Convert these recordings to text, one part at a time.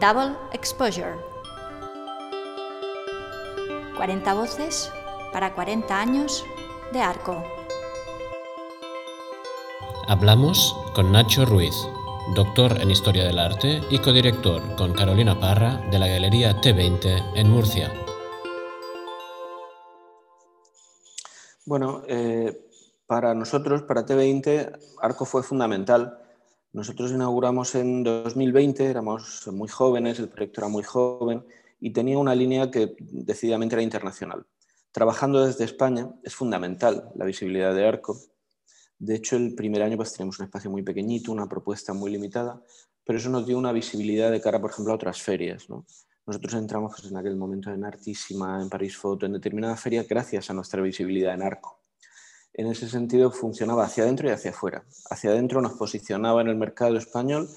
Double Exposure. 40 voces para 40 años de arco. Hablamos con Nacho Ruiz, doctor en Historia del Arte y codirector con Carolina Parra de la Galería T20 en Murcia. Bueno, eh, para nosotros, para T20, Arco fue fundamental. Nosotros inauguramos en 2020, éramos muy jóvenes, el proyecto era muy joven y tenía una línea que decididamente era internacional. Trabajando desde España es fundamental la visibilidad de Arco. De hecho, el primer año pues, teníamos un espacio muy pequeñito, una propuesta muy limitada, pero eso nos dio una visibilidad de cara, por ejemplo, a otras ferias. Nosotros entramos pues, en aquel momento en Artísima, en París Foto, en determinada feria, gracias a nuestra visibilidad en Arco. En ese sentido, funcionaba hacia adentro y hacia afuera. Hacia adentro nos posicionaba en el mercado español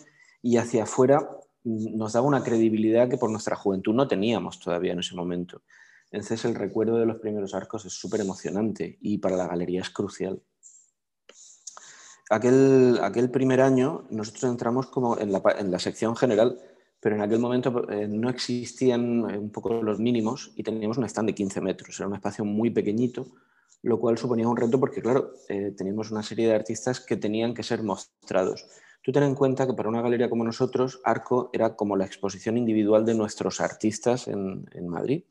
y hacia afuera mm, nos daba una credibilidad que por nuestra juventud no teníamos todavía en ese momento. Entonces el recuerdo de los primeros arcos es súper emocionante y para la galería es crucial. Aquel, aquel primer año nosotros entramos como en la, sección general, pero en aquel momento eh, no existían eh, un poco los mínimos y teníamos un stand de 15 metros. Era un espacio muy pequeñito, lo cual suponía un reto porque, claro, eh, teníamos una serie de artistas que tenían que ser mostrados. Tú ten en cuenta que para una galería como nosotros, Arco era como la exposición individual de nuestros artistas en, en Madrid.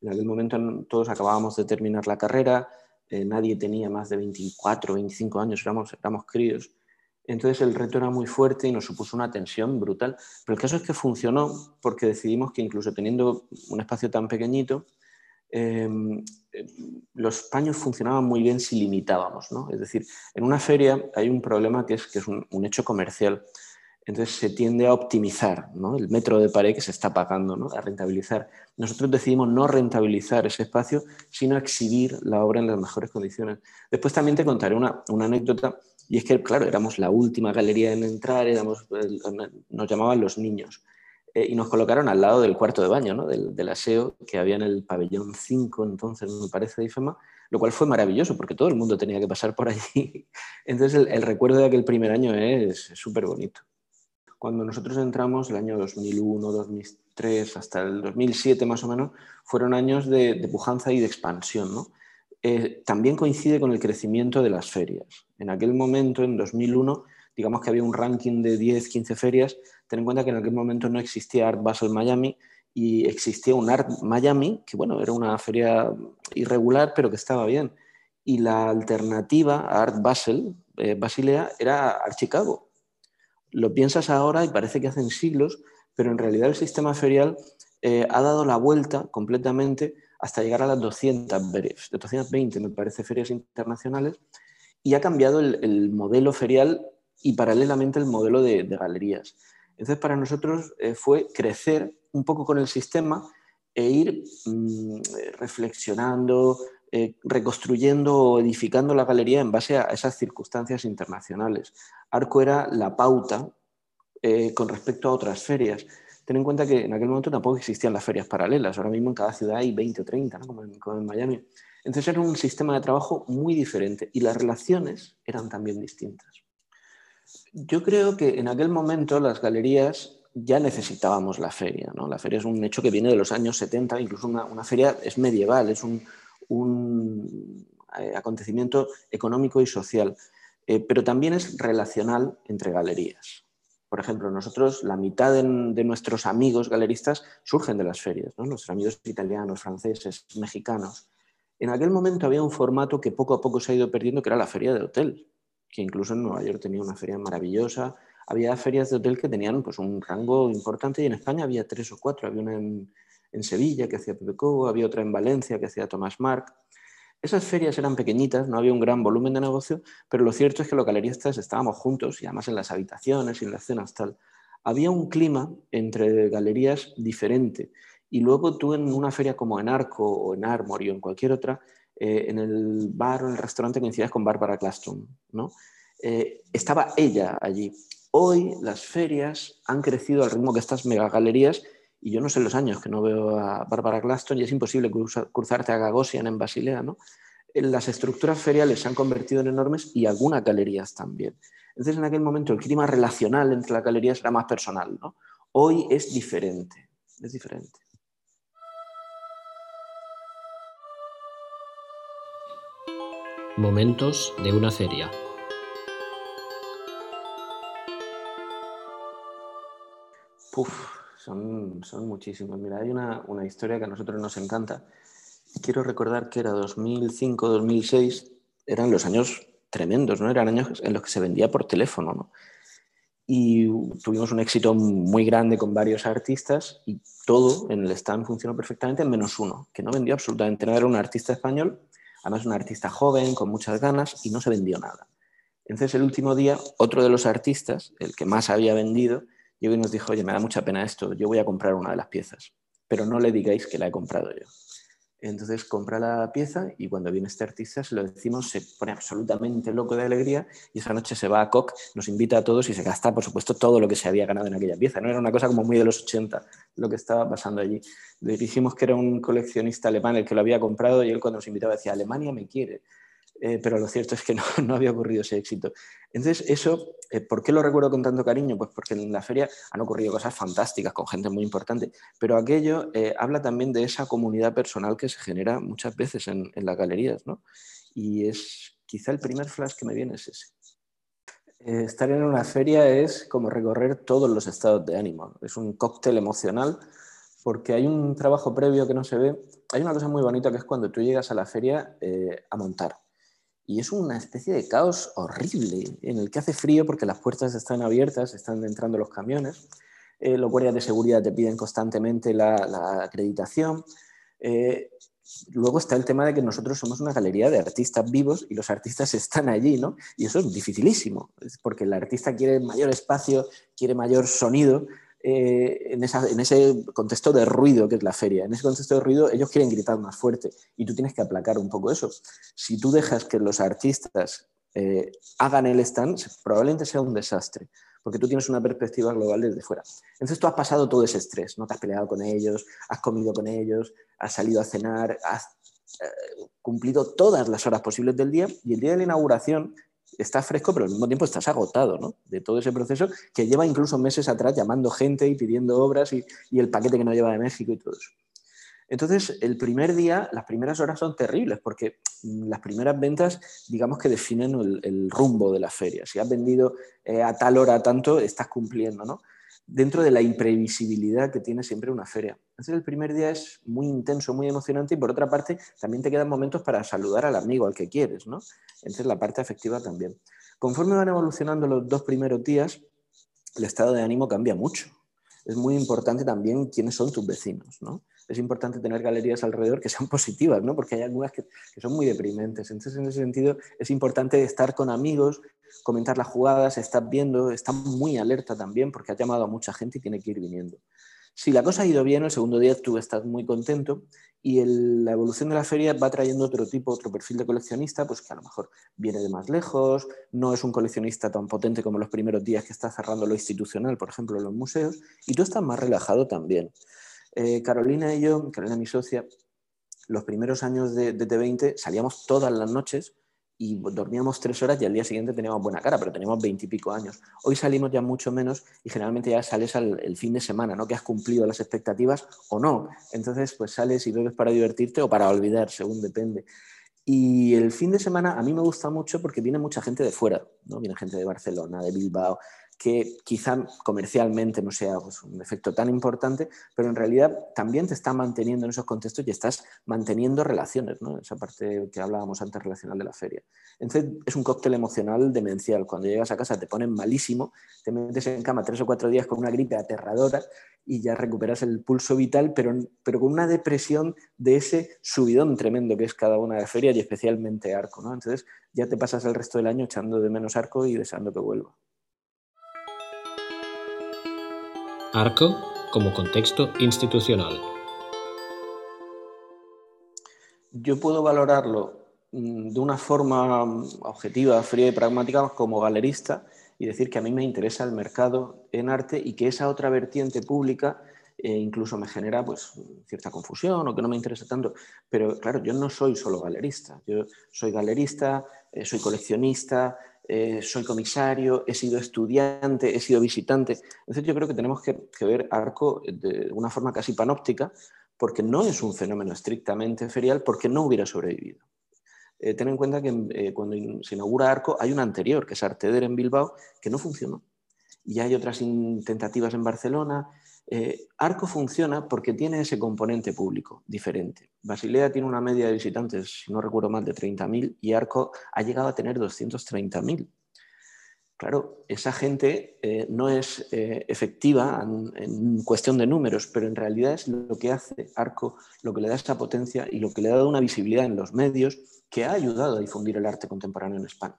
En aquel momento todos acabábamos de terminar la carrera, eh, nadie tenía más de 24, 25 años, éramos, éramos críos. Entonces el reto era muy fuerte y nos supuso una tensión brutal. Pero el caso es que funcionó porque decidimos que incluso teniendo un espacio tan pequeñito, em, los paños funcionaban muy bien si limitábamos. ¿no? Es decir, en una feria hay un problema que es, que es un, hecho comercial entonces se tiende a optimizar el metro de pared que se está pagando, ¿no? a rentabilizar. Nosotros decidimos no rentabilizar ese espacio, sino exhibir la obra en las mejores condiciones. Después también te contaré una, anécdota, y es que, claro, éramos la última galería en entrar, éramos, nos llamaban los niños, eh, y nos colocaron al lado del cuarto de baño, ¿no? del, aseo que había en el pabellón 5, entonces me parece, de IFEMA, lo cual fue maravilloso porque todo el mundo tenía que pasar por allí. Entonces el, recuerdo de aquel primer año es súper bonito. Cuando nosotros entramos, el año 2001, 2003, hasta el 2007 más o menos, fueron años de, pujanza y de expansión. Eh, también coincide con el crecimiento de las ferias. En aquel momento, en 2001, digamos que había un ranking de 10, 15 ferias. Ten en cuenta que en aquel momento no existía Art Basel Miami y existía un Art Miami, que bueno, era una feria irregular, pero que estaba bien. Y la alternativa a Art Basel, eh, Basilea, era Art Chicago, lo piensas ahora y parece que hacen siglos, pero en realidad el sistema ferial eh, ha dado la vuelta completamente hasta llegar a las 200 ferias, 220 me parece ferias internacionales, y ha cambiado el, modelo ferial y paralelamente el modelo de, galerías. Entonces para nosotros eh, fue crecer un poco con el sistema e ir mm, reflexionando, eh, reconstruyendo o edificando la galería en base a esas circunstancias internacionales. Arco era la pauta eh, con respecto a otras ferias. Ten en cuenta que en aquel momento tampoco existían las ferias paralelas. Ahora mismo en cada ciudad hay 20 o 30, como, en, Miami. Entonces era un sistema de trabajo muy diferente y las relaciones eran también distintas. Yo creo que en aquel momento las galerías ya necesitábamos la feria. ¿no? La feria es un hecho que viene de los años 70, incluso una, feria es medieval, es un, eh, acontecimiento económico y social, eh, pero también es relacional entre galerías. Por ejemplo, nosotros, la mitad de, nuestros amigos galeristas surgen de las ferias, nuestros amigos italianos, franceses, mexicanos. En aquel momento había un formato que poco a poco se ha ido perdiendo, que era la feria de hotel, que incluso en Nueva York tenía una feria maravillosa. Había ferias de hotel que tenían pues, un rango importante y en España había tres o cuatro. Había una en, Sevilla que hacía Pepe había otra en Valencia que hacía Tomás Marc. Esas ferias eran pequeñitas, no había un gran volumen de negocio, pero lo cierto es que los galeristas estábamos juntos y además en las habitaciones y en las cenas tal. Había un clima entre galerías diferente. Y luego tú en una feria como en Arco o en Armory o en cualquier otra, eh, en el bar o en el restaurante coincidías con Barbara Claston. ¿no? Eh, estaba ella allí. Hoy las ferias han crecido al ritmo que estas megagalerías y yo no sé los años que no veo a Bárbara Glaston y es imposible cruzarte a Gagosian en Basilea, ¿no? Las estructuras feriales se han convertido en enormes y algunas galerías también. Entonces, en aquel momento, el clima relacional entre las galerías era más personal, ¿no? Hoy es diferente, es diferente. Momentos de una feria. Uf, son, son muchísimos. Mira, hay una, una, historia que a nosotros nos encanta. Quiero recordar que era 2005-2006, eran los años tremendos, ¿no? Eran años en los que se vendía por teléfono, ¿no? Y tuvimos un éxito muy grande con varios artistas y todo en el stand funcionó perfectamente, menos uno, que no vendió absolutamente nada. Era un artista español Además, un artista joven, con muchas ganas, y no se vendió nada. Entonces, el último día, otro de los artistas, el que más había vendido, llegó y nos dijo, oye, me da mucha pena esto, yo voy a comprar una de las piezas, pero no le digáis que la he comprado yo. Entonces compra la pieza y cuando viene este artista, se lo decimos, se pone absolutamente loco de alegría y esa noche se va a Coq, nos invita a todos y se gasta, por supuesto, todo lo que se había ganado en aquella pieza. No era una cosa como muy de los 80 lo que estaba pasando allí. Le dijimos que era un coleccionista alemán el que lo había comprado y él cuando nos invitaba decía, Alemania me quiere. Eh, pero lo cierto es que no, había ocurrido ese éxito. Entonces, eso, eh, ¿por qué lo recuerdo con tanto cariño? Pues porque en la feria han ocurrido cosas fantásticas con gente muy importante, pero aquello eh, habla también de esa comunidad personal que se genera muchas veces en, las galerías, ¿no? Y es quizá el primer flash que me viene es ese. estar en una feria es como recorrer todos los estados de ánimo, es un cóctel emocional porque hay un trabajo previo que no se ve. Hay una cosa muy bonita que es cuando tú llegas a la feria a montar y es una especie de caos horrible en el que hace frío porque las puertas están abiertas, están entrando los camiones, eh, los guardias de seguridad te piden constantemente la, acreditación. Eh, luego está el tema de que nosotros somos una galería de artistas vivos y los artistas están allí, ¿no? Y eso es dificilísimo, porque el artista quiere mayor espacio, quiere mayor sonido, eh, en, ese contexto de ruido que es la feria. En ese contexto de ruido ellos quieren gritar más fuerte y tú tienes que aplacar un poco eso. Si tú dejas que los artistas eh, hagan el stand, probablemente sea un desastre, porque tú tienes una perspectiva global desde fuera. Entonces tú has pasado todo ese estrés, no te has peleado con ellos, has comido con ellos, has salido a cenar, has eh, cumplido todas las horas posibles del día y el día de la inauguración estás fresco, pero al mismo tiempo estás agotado ¿no? de todo ese proceso que lleva incluso meses atrás llamando gente y pidiendo obras y, el paquete que no lleva de México y todo eso. Entonces, el primer día, las primeras horas son terribles porque mm, las primeras ventas, digamos que definen el, rumbo de la feria. Si has vendido eh, a tal hora tanto, estás cumpliendo, ¿no? dentro de la imprevisibilidad que tiene siempre una feria. Entonces el primer día es muy intenso, muy emocionante y por otra parte también te quedan momentos para saludar al amigo, al que quieres, ¿no? Entonces la parte afectiva también. Conforme van evolucionando los dos primeros días, el estado de ánimo cambia mucho. Es muy importante también quiénes son tus vecinos, ¿no? Es importante tener galerías alrededor que sean positivas, ¿no? Porque hay algunas que, que son muy deprimentes. Entonces, en ese sentido, es importante estar con amigos comentar las jugadas, estás viendo, está muy alerta también porque ha llamado a mucha gente y tiene que ir viniendo. Si la cosa ha ido bien, el segundo día tú estás muy contento y la evolución de la feria va trayendo otro tipo, otro perfil de coleccionista, pues que a lo mejor viene de más lejos, no es un coleccionista tan potente como los primeros días que está cerrando lo institucional, por ejemplo, los museos, y tú estás más relajado también. Eh, Carolina y yo, Carolina mi socia, los primeros años de, de T20 salíamos todas las noches y dormíamos tres horas y al día siguiente teníamos buena cara, pero teníamos veintipico años. Hoy salimos ya mucho menos y generalmente ya sales al fin de semana, ¿no? Que has cumplido las expectativas o no. Entonces, pues sales y bebes para divertirte o para olvidar, según depende. Y el fin de semana a mí me gusta mucho porque viene mucha gente de fuera, ¿no? Viene gente de Barcelona, de Bilbao, que quizá comercialmente no sea pues, un efecto tan importante, pero en realidad también te está manteniendo en esos contextos y estás manteniendo relaciones, ¿no? esa parte que hablábamos antes relacional de la feria. Entonces es un cóctel emocional demencial. Cuando llegas a casa te ponen malísimo, te metes en cama tres o cuatro días con una gripe aterradora y ya recuperas el pulso vital, pero, pero con una depresión de ese subidón tremendo que es cada una de las ferias y especialmente Arco. Entonces ya te pasas el resto del año echando de menos Arco y deseando que vuelva. Arco como contexto institucional. Yo puedo valorarlo mm, de una forma objetiva, fría y pragmática como galerista y decir que a mí me interesa el mercado en arte y que esa otra vertiente pública eh, incluso me genera pues, cierta confusión o que no me interesa tanto. Pero claro, yo no soy solo galerista, yo soy galerista, eh, soy coleccionista, eh, soy comisario, he sido estudiante, he sido visitante. Entonces yo creo que tenemos que, ver Arco de una forma casi panóptica, porque no es un fenómeno estrictamente ferial, porque no hubiera sobrevivido. Eh, ten en cuenta que eh, cuando se inaugura Arco hay una anterior, que es Arteder en Bilbao, que no funcionó. Y hay otras tentativas en Barcelona. Eh, Arco funciona porque tiene ese componente público diferente. Basilea tiene una media de visitantes, si no recuerdo mal, de 30.000 y Arco ha llegado a tener 230.000. Claro, esa gente eh, no es eh, efectiva en, cuestión de números, pero en realidad es lo que hace Arco, lo que le da esa potencia y lo que le ha dado una visibilidad en los medios que ha ayudado a difundir el arte contemporáneo en España.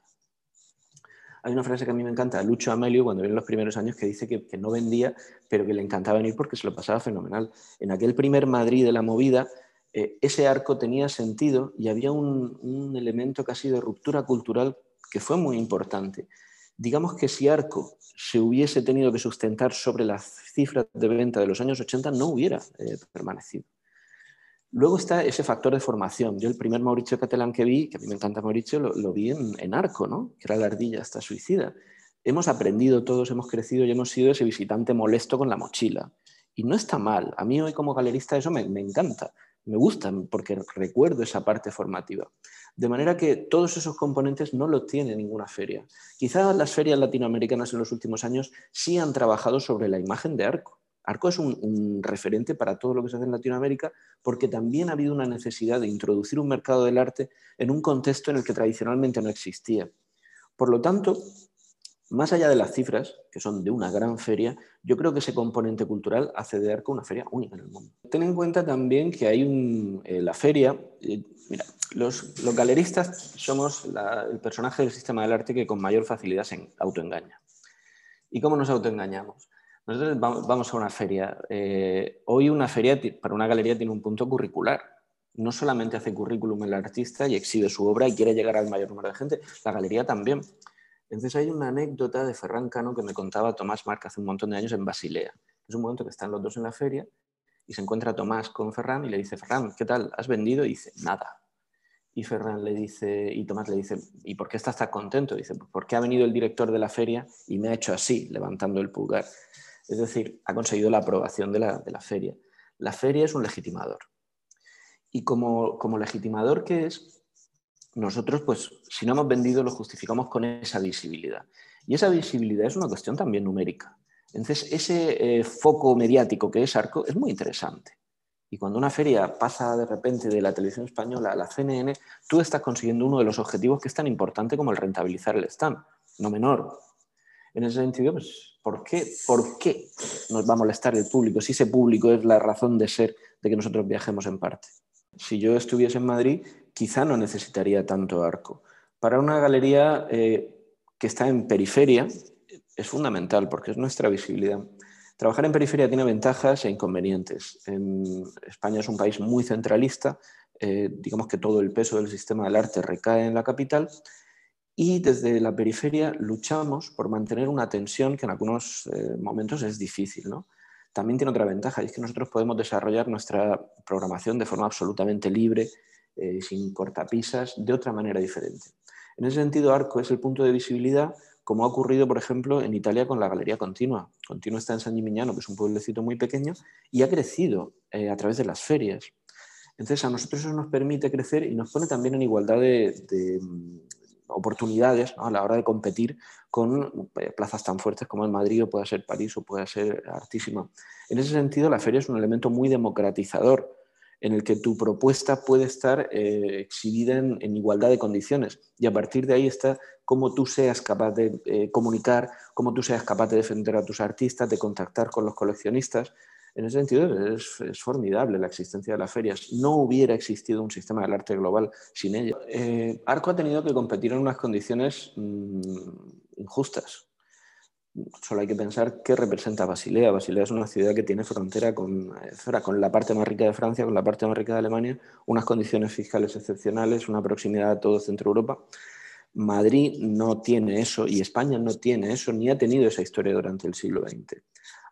Hay una frase que a mí me encanta, Lucho Amelio, cuando viene los primeros años, que dice que, no vendía, pero que le encantaba venir porque se lo pasaba fenomenal. En aquel primer Madrid de la movida, eh, ese arco tenía sentido y había un elemento casi de ruptura cultural que fue muy importante Digamos que si Arco se hubiese tenido que sustentar sobre las cifras de venta de los años 80, no hubiera eh, permanecido. Luego está ese factor de formación. Yo el primer Mauricio Catalán que vi, que a mí me encanta Mauricio, lo, vi en, Arco, ¿no? que era la ardilla hasta suicida. Hemos aprendido todos, hemos crecido y hemos sido ese visitante molesto con la mochila. Y no está mal. A mí hoy como galerista eso me, me encanta, me gusta porque recuerdo esa parte formativa. De manera que todos esos componentes no lo tiene ninguna feria. Quizás las ferias latinoamericanas en los últimos años sí han trabajado sobre la imagen de Arco. Arco es un, referente para todo lo que se hace en Latinoamérica porque también ha habido una necesidad de introducir un mercado del arte en un contexto en el que tradicionalmente no existía. Por lo tanto, más allá de las cifras, que son de una gran feria, yo creo que ese componente cultural hace de Arco una feria única en el mundo. Ten en cuenta también que hay eh, la feria, eh, mira, los, galeristas somos el personaje del sistema del arte que con mayor facilidad se autoengaña. ¿Y cómo nos autoengañamos? Nosotros vamos a una feria. Eh, hoy una feria para una galería tiene un punto curricular. No solamente hace currículum el artista y exhibe su obra y quiere llegar al mayor número de gente, la galería también. Entonces hay una anécdota de Ferran Cano que me contaba Tomás Marc hace un montón de años en Basilea. Es un momento que están los dos en la feria y se encuentra Tomás con Ferran y le dice, Ferran, ¿qué tal? ¿Has vendido? Y dice, nada. Y Ferran le dice, y Tomás le dice, ¿y por qué estás tan contento? dice, pues porque ha venido el director de la feria y me ha hecho así, levantando el pulgar. Es decir, ha conseguido la aprobación de la, de la feria. La feria es un legitimador. Y como, como legitimador que es, nosotros, pues, si no hemos vendido, lo justificamos con esa visibilidad. Y esa visibilidad es una cuestión también numérica. Entonces, ese eh, foco mediático que es Arco es muy interesante. Y cuando una feria pasa de repente de la televisión española a la CNN, tú estás consiguiendo uno de los objetivos que es tan importante como el rentabilizar el stand, no menor. En ese sentido, pues, ¿por qué, ¿por qué nos va a molestar el público si ese público es la razón de ser de que nosotros viajemos en parte? Si yo estuviese en Madrid, quizá no necesitaría tanto arco. Para una galería eh, que está en periferia es fundamental porque es nuestra visibilidad. Trabajar en periferia tiene ventajas e inconvenientes. En España es un país muy centralista, eh, digamos que todo el peso del sistema del arte recae en la capital y desde la periferia luchamos por mantener una tensión que en algunos eh, momentos es difícil. También tiene otra ventaja y es que nosotros podemos desarrollar nuestra programación de forma absolutamente libre eh, sin cortapisas, de otra manera diferente. En ese sentido, Arco es el punto de visibilidad, como ha ocurrido, por ejemplo, en Italia con la Galería Continua. Continua está en San Gimignano, que es un pueblecito muy pequeño, y ha crecido eh, a través de las ferias. Entonces, a nosotros eso nos permite crecer y nos pone también en igualdad de, mm, oportunidades a la hora de competir con eh, plazas tan fuertes como en Madrid o pueda ser París o pueda ser Artísima. En ese sentido, la feria es un elemento muy democratizador en el que tu propuesta puede estar eh, exhibida en, igualdad de condiciones. Y a partir de ahí está cómo tú seas capaz de eh, comunicar, cómo tú seas capaz de defender a tus artistas, de contactar con los coleccionistas. En ese sentido es, formidable la existencia de las ferias. No hubiera existido un sistema del arte global sin ella. Eh, Arco ha tenido que competir en unas condiciones mm, injustas solo hay que pensar qué representa Basilea. Basilea es una ciudad que tiene frontera eh, con la parte más rica de Francia, con la parte más rica de Alemania, unas condiciones fiscales excepcionales, una proximidad a todo Centro Europa. Madrid no tiene eso y España no tiene eso, ni ha tenido esa historia durante el siglo XX.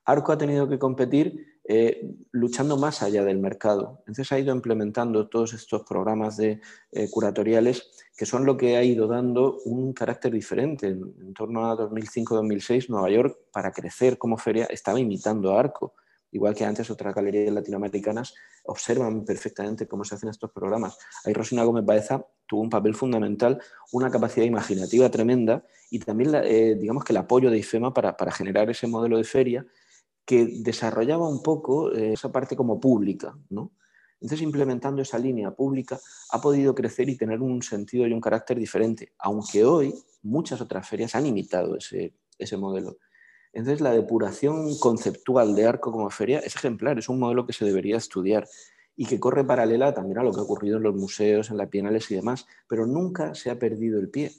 Arco ha tenido que competir eh, luchando más allá del mercado. Entonces ha ido implementando todos estos programas de, eh, curatoriales que son lo que ha ido dando un carácter diferente. En, torno a 2005-2006, Nueva York, para crecer como feria, estaba imitando a Arco. Igual que antes otras galerías latinoamericanas observan perfectamente cómo se hacen estos programas. Ahí Rosina Gómez Baeza tuvo un papel fundamental, una capacidad imaginativa tremenda y también, eh, digamos que el apoyo de IFEMA para, para generar ese modelo de feria que desarrollaba un poco eh, esa parte como pública. ¿no? Entonces, implementando esa línea pública, ha podido crecer y tener un sentido y un carácter diferente, aunque hoy muchas otras ferias han imitado ese, modelo. Entonces, la depuración conceptual de Arco como feria es ejemplar, es un modelo que se debería estudiar y que corre paralela también a lo que ha ocurrido en los museos, en las bienales y demás, pero nunca se ha perdido el pie.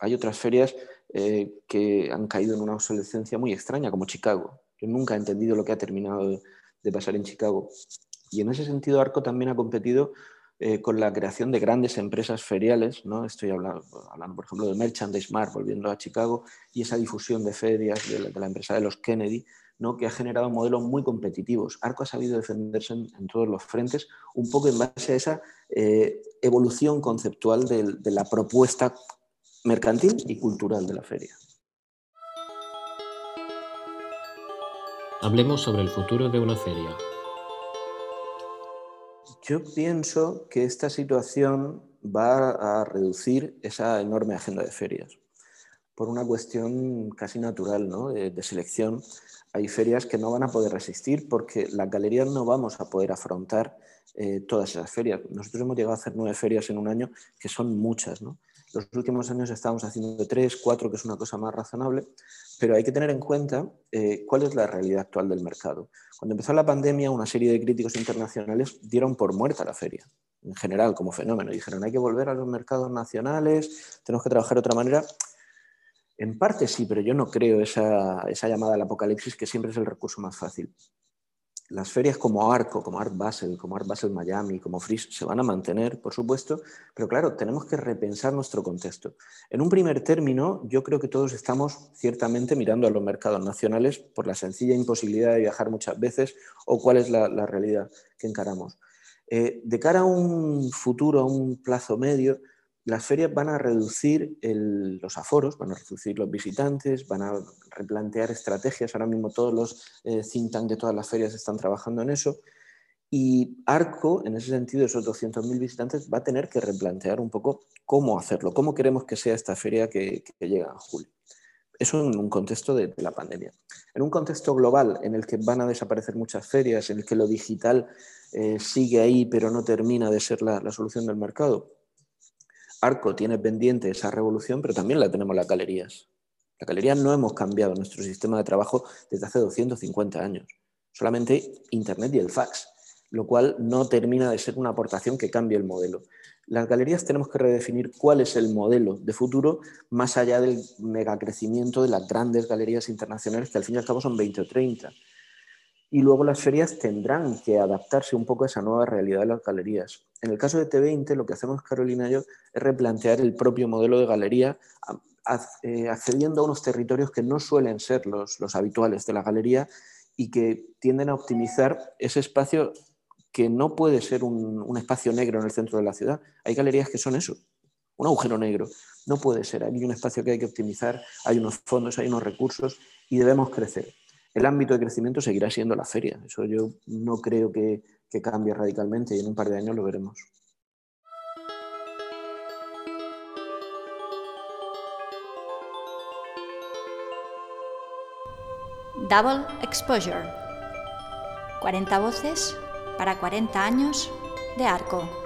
Hay otras ferias eh, que han caído en una obsolescencia muy extraña, como Chicago. Yo nunca he entendido lo que ha terminado de, pasar en Chicago. Y en ese sentido, Arco también ha competido eh, con la creación de grandes empresas feriales, ¿no? estoy hablando, hablando, por ejemplo de Merchandise Mart, volviendo a Chicago, y esa difusión de ferias de la, empresa de los Kennedy, ¿no? que ha generado modelos muy competitivos. Arco ha sabido defenderse en, todos los frentes, un poco en base a esa eh, evolución conceptual de la propuesta mercantil y cultural de la feria. Hablemos sobre el futuro de una feria. Yo pienso que esta situación va a reducir esa enorme agenda de ferias por una cuestión casi natural ¿no? de, selección. Hay ferias que no van a poder resistir porque las galerías no vamos a poder afrontar eh, todas esas ferias. Nosotros hemos llegado a hacer nueve ferias en un año, que son muchas. ¿no? Los últimos años estamos haciendo tres, cuatro, que es una cosa más razonable, pero hay que tener en cuenta eh, cuál es la realidad actual del mercado. Cuando empezó la pandemia, una serie de críticos internacionales dieron por muerta la feria, en general, como fenómeno. Dijeron, hay que volver a los mercados nacionales, tenemos que trabajar de otra manera. En parte sí, pero yo no creo esa llamada al apocalipsis, que siempre es el recurso más fácil las ferias como Arco, como Art Basel, como Art Basel Miami, como Freeze se van a mantener, por supuesto, pero claro, tenemos que repensar nuestro contexto. En un primer término, yo creo que todos estamos ciertamente mirando a los mercados nacionales por la sencilla imposibilidad de viajar muchas veces o cuál es la, realidad que encaramos. Eh, de cara a un futuro, a un plazo medio, las ferias van a reducir los aforos, van a reducir los visitantes, van a replantear estrategias. Ahora mismo todos los eh, de todas las ferias están trabajando en eso. Y Arco, en ese sentido, esos 200.000 visitantes, va a tener que replantear un poco cómo hacerlo, cómo queremos que sea esta feria que, llega en julio. Eso en un contexto de, la pandemia. En un contexto global en el que van a desaparecer muchas ferias, en el que lo digital eh, sigue ahí pero no termina de ser la solución del mercado, Arco tiene pendiente esa revolución, pero también la tenemos las galerías. Las galerías no hemos cambiado nuestro sistema de trabajo desde hace 250 años. Solamente Internet y el fax, lo cual no termina de ser una aportación que cambie el modelo. Las galerías tenemos que redefinir cuál es el modelo de futuro más allá del megacrecimiento de las grandes galerías internacionales, que al fin y al cabo son 20 o 30. Y luego las ferias tendrán que adaptarse un poco a esa nueva realidad de las galerías. En el caso de T20, lo que hacemos Carolina y yo es replantear el propio modelo de galería, eh, accediendo a unos territorios que no suelen ser los, los habituales de la galería y que tienden a optimizar ese espacio que no puede ser un, un, espacio negro en el centro de la ciudad. Hay galerías que son eso, un agujero negro. No puede ser. Hay un espacio que hay que optimizar, hay unos fondos, hay unos recursos y debemos crecer el ámbito de crecimiento seguirá siendo la feria. Eso yo no creo que, cambie radicalmente y en un par de años lo veremos. Double Exposure. 40 voces para 40 años de arco.